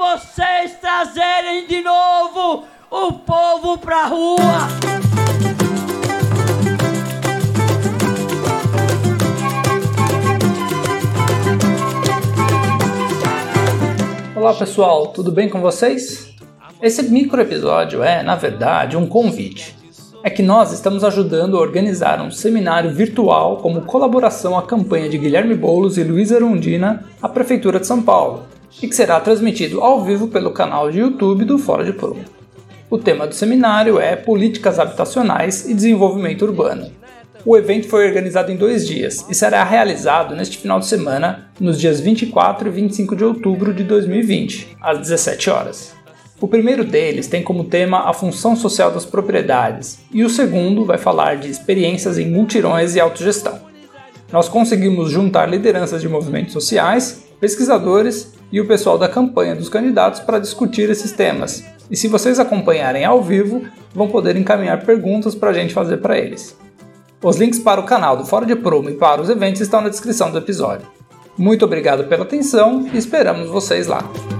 vocês trazerem de novo o povo pra rua. Olá pessoal, tudo bem com vocês? Esse micro episódio é, na verdade, um convite. É que nós estamos ajudando a organizar um seminário virtual como colaboração à campanha de Guilherme Boulos e Luiz Arundina à Prefeitura de São Paulo, e que será transmitido ao vivo pelo canal de YouTube do Fora de Prumo. O tema do seminário é Políticas Habitacionais e Desenvolvimento Urbano. O evento foi organizado em dois dias e será realizado neste final de semana, nos dias 24 e 25 de outubro de 2020, às 17 horas. O primeiro deles tem como tema a função social das propriedades, e o segundo vai falar de experiências em multirões e autogestão. Nós conseguimos juntar lideranças de movimentos sociais, pesquisadores e o pessoal da campanha dos candidatos para discutir esses temas. E se vocês acompanharem ao vivo, vão poder encaminhar perguntas para a gente fazer para eles. Os links para o canal do Fora de Promo e para os eventos estão na descrição do episódio. Muito obrigado pela atenção e esperamos vocês lá. Aperta 50